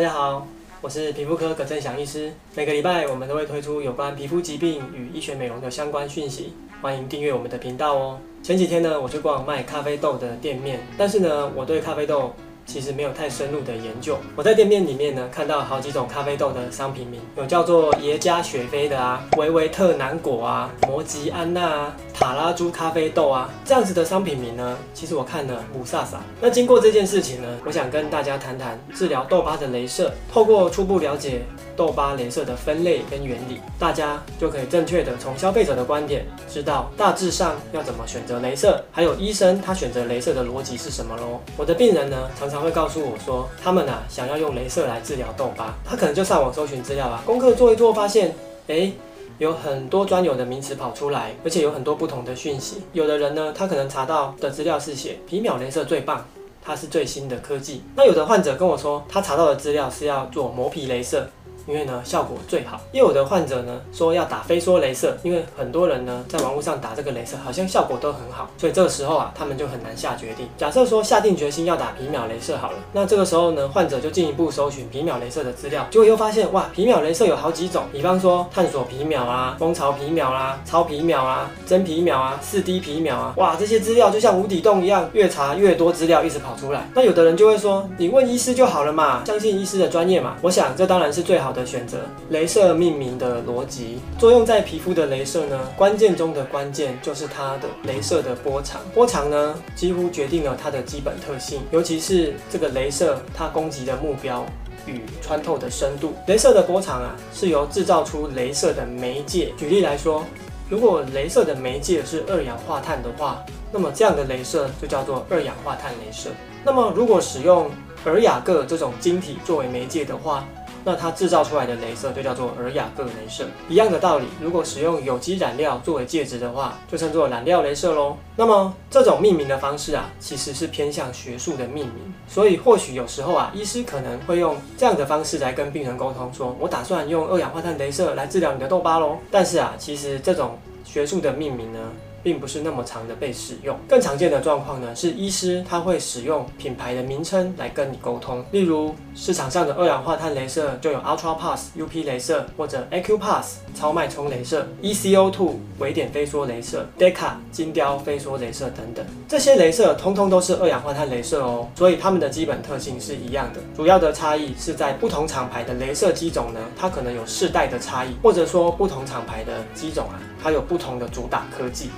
大家好，我是皮肤科葛振祥医师。每个礼拜我们都会推出有关皮肤疾病与医学美容的相关讯息，欢迎订阅我们的频道哦。前几天呢，我去逛卖咖啡豆的店面，但是呢，我对咖啡豆其实没有太深入的研究。我在店面里面呢，看到好几种咖啡豆的商品名，有叫做耶加雪菲的啊，维维特南果啊，摩吉安娜啊，塔拉珠咖啡豆啊，这样子的商品名呢，其实我看了雾煞煞。那经过这件事情呢，我想跟大家谈谈治疗痘疤的镭射，透过初步了解。痘疤镭射的分类跟原理，大家就可以正确的从消费者的观点知道大致上要怎么选择镭射，还有医生他选择镭射的逻辑是什么喽。我的病人呢，常常会告诉我说，他们啊想要用镭射来治疗痘疤，他可能就上网搜寻资料啊，功课做一做，发现诶，有很多专有的名词跑出来，而且有很多不同的讯息。有的人呢，他可能查到的资料是写皮秒镭射最棒，它是最新的科技。那有的患者跟我说，他查到的资料是要做磨皮镭射。因为呢，效果最好。又有的患者呢说要打飞梭雷射，因为很多人呢在网络上打这个雷射，好像效果都很好，所以这个时候啊，他们就很难下决定。假设说下定决心要打皮秒雷射好了，那这个时候呢，患者就进一步搜寻皮秒雷射的资料，结果又发现哇，皮秒雷射有好几种，比方说探索皮秒啊、蜂巢皮秒啊、超皮秒啊、真皮秒啊、四 D 皮秒啊，哇，这些资料就像无底洞一样，越查越多资料一直跑出来。那有的人就会说，你问医师就好了嘛，相信医师的专业嘛。我想这当然是最好的选择。镭射命名的逻辑，作用在皮肤的镭射呢，关键中的关键就是它的镭射的波长。波长呢，几乎决定了它的基本特性，尤其是这个镭射它攻击的目标与穿透的深度。镭射的波长啊，是由制造出镭射的媒介。举例来说，如果镭射的媒介是二氧化碳的话，那么这样的镭射就叫做二氧化碳镭射。那么如果使用尔雅各这种晶体作为媒介的话，那它制造出来的雷射就叫做尔雅各雷射。一样的道理，如果使用有机染料作为介质的话，就称作染料雷射喽。那么这种命名的方式啊，其实是偏向学术的命名。所以或许有时候啊，医师可能会用这样的方式来跟病人沟通，说我打算用二氧化碳雷射来治疗你的痘疤喽。但是啊，其实这种学术的命名呢，并不是那么常的被使用，更常见的状况呢，是医师他会使用品牌的名称来跟你沟通，例如市场上的二氧化碳镭射就有 UltraPass UP 雷射或者 Aquapass 超脉冲镭射、ECO2 微点飞梭镭射、Deca 金雕飞梭镭射等等，这些镭射通通都是二氧化碳镭射哦，所以它们的基本特性是一样的，主要的差异是在不同厂牌的镭射机种呢，它可能有世代的差异，或者说不同厂牌的机种啊，它有不同的主打科技。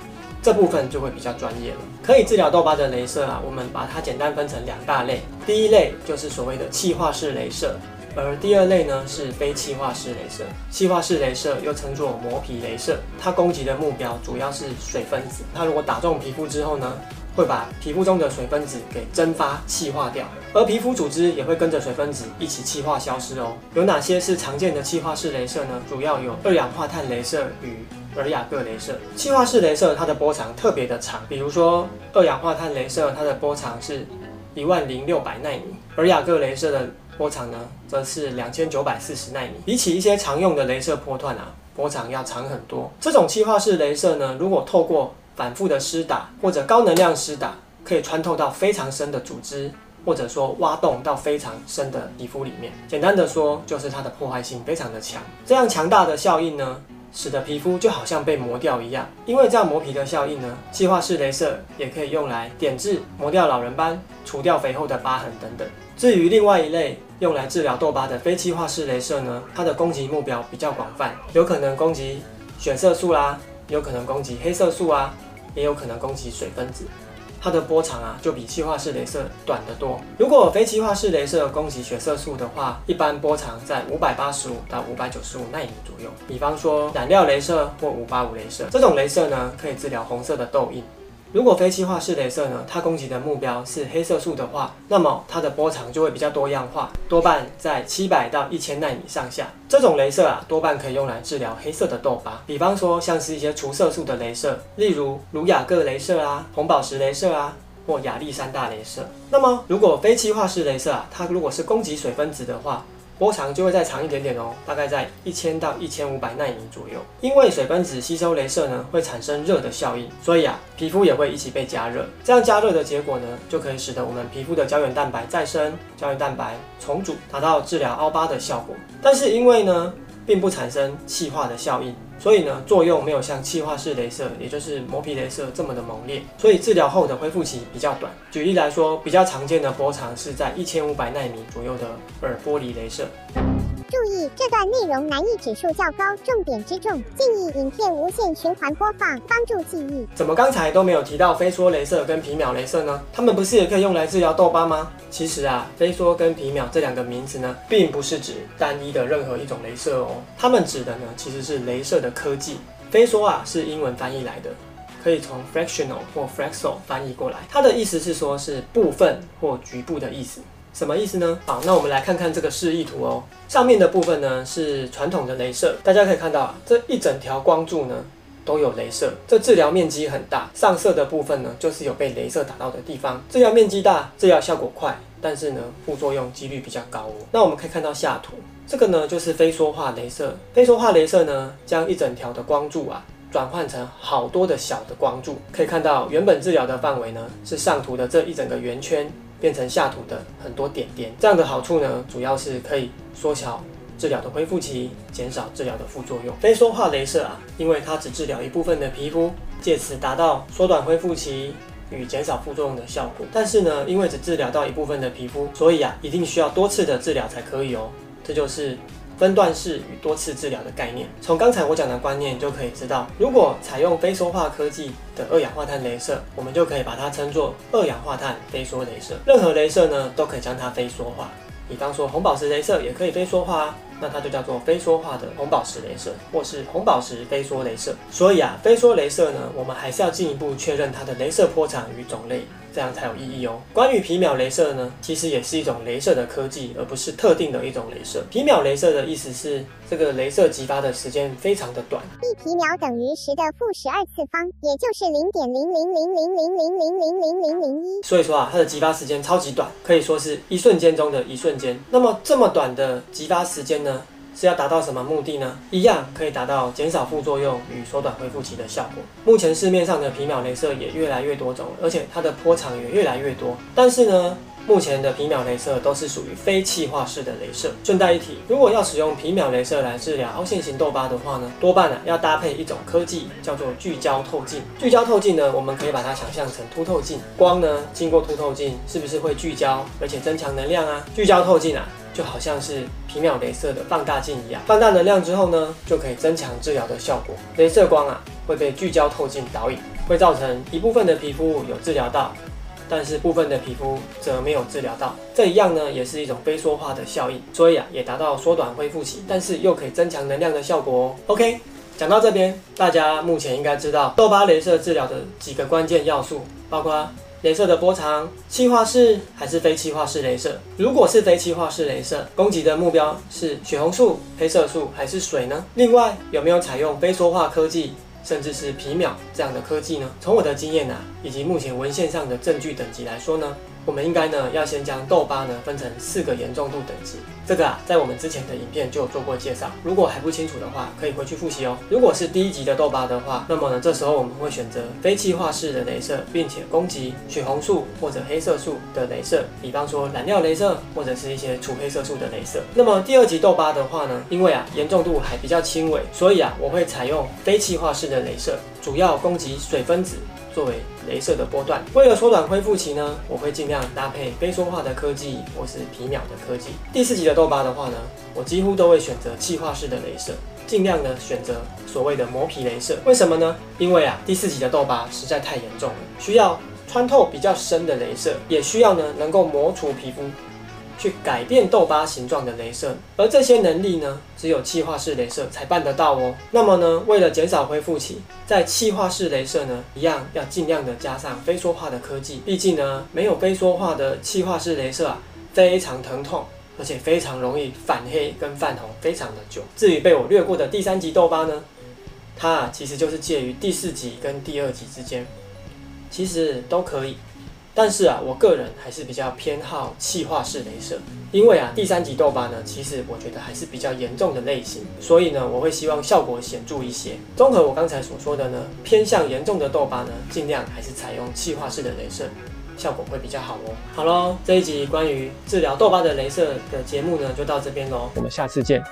这部分就会比较专业了。可以治疗痘疤的镭射啊，我们把它简单分成两大类。第一类就是所谓的气化式镭射，而第二类呢是非气化式镭射。气化式镭射又称作磨皮镭射，它攻击的目标主要是水分子。它如果打中皮肤之后呢，会把皮肤中的水分子给蒸发气化掉，而皮肤组织也会跟着水分子一起气化消失哦。有哪些是常见的气化式镭射呢？主要有二氧化碳镭射与尔雅各雷射。气化式雷射它的波长特别的长，比如说二氧化碳雷射，它的波长是一万零六百纳米，尔雅各雷射的波长呢，则是两千九百四十纳米。比起一些常用的雷射波段啊，波长要长很多。这种气化式雷射呢，如果透过反复的施打或者高能量施打，可以穿透到非常深的组织，或者说挖洞到非常深的皮肤里面。简单的说，就是它的破坏性非常的强。这样强大的效应呢，使得皮肤就好像被磨掉一样。因为这样磨皮的效应呢，气化式镭射也可以用来点痣、磨掉老人斑、除掉肥厚的疤痕等等。至于另外一类用来治疗痘疤的非气化式镭射呢，它的攻击目标比较广泛，有可能攻击血色素啦。有可能攻击黑色素啊，也有可能攻击水分子，它的波长啊就比气化式镭射短得多。如果非气化式镭射攻击血色素的话，一般波长在五百八十五到五百九十五纳米左右。比方说染料镭射或五八五镭射，这种镭射呢可以治疗红色的痘印。如果非气化式镭射呢，它攻击的目标是黑色素的话，那么它的波长就会比较多样化，多半在七百到一千纳米上下。这种镭射啊，多半可以用来治疗黑色的痘疤，比方说像是一些除色素的镭射，例如卢雅各镭射啊、红宝石镭射啊，或亚历山大镭射。那么如果非气化式镭射啊，它如果是攻击水分子的话，波长就会再长一点点哦，大概在一千到一千五百纳米左右。因为水分子吸收镭射呢，会产生热的效应，所以啊，皮肤也会一起被加热。这样加热的结果呢，就可以使得我们皮肤的胶原蛋白再生、胶原蛋白重组，达到治疗凹疤的效果。但是因为呢，并不产生气化的效应，所以呢，作用没有像气化式镭射，也就是磨皮镭射这么的猛烈，所以治疗后的恢复期比较短。举例来说，比较常见的波长是在一千五百纳米左右的耳玻璃镭射。注意，这段内容难易指数较高，重点之重，建议影片无限循环播放，帮助记忆。怎么刚才都没有提到飞梭镭射跟皮秒镭射呢？它们不是也可以用来治疗痘疤吗？其实啊，飞梭跟皮秒这两个名词呢，并不是指单一的任何一种镭射哦，它们指的呢，其实是镭射的科技。飞梭啊，是英文翻译来的，可以从 fractional 或 fraxel 翻译过来，它的意思是说是部分或局部的意思。什么意思呢？好，那我们来看看这个示意图哦。上面的部分呢，是传统的镭射，大家可以看到啊，这一整条光柱呢都有镭射，这治疗面积很大。上色的部分呢，就是有被镭射打到的地方。治疗面积大，治疗效果快，但是呢，副作用几率比较高哦。那我们可以看到下图，这个呢就是飞梭化镭射。飞梭化镭射呢，将一整条的光柱啊转换成好多的小的光柱。可以看到原本治疗的范围呢，是上图的这一整个圆圈。变成下图的很多点点，这样的好处呢，主要是可以缩小治疗的恢复期，减少治疗的副作用。非说化镭射啊，因为它只治疗一部分的皮肤，借此达到缩短恢复期与减少副作用的效果。但是呢，因为只治疗到一部分的皮肤，所以啊，一定需要多次的治疗才可以哦。这就是。分段式与多次治疗的概念，从刚才我讲的观念就可以知道，如果采用非说化科技的二氧化碳镭射，我们就可以把它称作二氧化碳非说镭射。任何镭射呢，都可以将它非说化。比方说红宝石镭射也可以非缩化，那它就叫做飞梭化的红宝石镭射，或是红宝石非说镭射。所以啊，非说镭射呢，我们还是要进一步确认它的镭射波长与种类。这样才有意义哦。关于皮秒镭射呢，其实也是一种镭射的科技，而不是特定的一种镭射。皮秒镭射的意思是，这个镭射激发的时间非常的短，一皮秒等于十的负十二次方，也就是零点零零零零零零零零零零零一。所以说啊，它的激发时间超级短，可以说是一瞬间中的一瞬间。那么这么短的激发时间呢？是要达到什么目的呢？一样可以达到减少副作用与缩短恢复期的效果。目前市面上的皮秒镭射也越来越多种，而且它的波长也越来越多。但是呢，目前的皮秒雷射都是属于非气化式的雷射。顺带一提，如果要使用皮秒雷射来治疗凹陷型痘疤的话呢，多半呢要搭配一种科技，叫做聚焦透镜。聚焦透镜呢，我们可以把它想象成凸透镜。光呢经过凸透镜，是不是会聚焦，而且增强能量啊？聚焦透镜啊。就好像是皮秒雷射的放大镜一样，放大能量之后呢，就可以增强治疗的效果。雷射光啊会被聚焦透镜导引，会造成一部分的皮肤有治疗到，但是部分的皮肤则没有治疗到。这一样呢，也是一种飞梭化的效应，所以啊也达到缩短恢复期，但是又可以增强能量的效果哦。OK，讲到这边，大家目前应该知道痘疤镭射治疗的几个关键要素，包括。镭射的波长，气化式还是非气化式镭射？如果是非气化式镭射，攻击的目标是血红素、黑色素还是水呢？另外，有没有采用飞梭化科技，甚至是皮秒这样的科技呢？从我的经验啊，以及目前文献上的证据等级来说呢？我们应该呢，要先将痘疤呢分成四个严重度等级。这个啊，在我们之前的影片就有做过介绍。如果还不清楚的话，可以回去复习哦。如果是第一级的痘疤的话，那么呢，这时候我们会选择非气化式的镭射，并且攻击血红素或者黑色素的镭射，比方说染料镭射或者是一些除黑色素的镭射。那么第二级痘疤的话呢，因为啊严重度还比较轻微，所以啊我会采用非气化式的镭射，主要攻击水分子。作为雷射的波段，为了缩短恢复期呢，我会尽量搭配飞梭化的科技或是皮秒的科技。第四级的痘疤的话呢，我几乎都会选择气化式的雷射，尽量呢选择所谓的磨皮雷射。为什么呢？因为啊，第四级的痘疤实在太严重了，需要穿透比较深的雷射，也需要呢能够磨除皮肤。去改变痘疤形状的镭射，而这些能力呢，只有气化式镭射才办得到哦。那么呢，为了减少恢复期，在气化式镭射呢，一样要尽量的加上非说话的科技。毕竟呢，没有非说话的气化式镭射啊，非常疼痛，而且非常容易反黑跟泛红，非常的久。至于被我略过的第三级痘疤呢，它啊，其实就是介于第四级跟第二级之间，其实都可以。但是啊，我个人还是比较偏好气化式镭射，因为啊，第三级痘疤呢，其实我觉得还是比较严重的类型，所以呢，我会希望效果显著一些。综合我刚才所说的呢，偏向严重的痘疤呢，尽量还是采用气化式的镭射，效果会比较好哦。好喽，这一集关于治疗痘疤的镭射的节目呢，就到这边喽，我们下次见。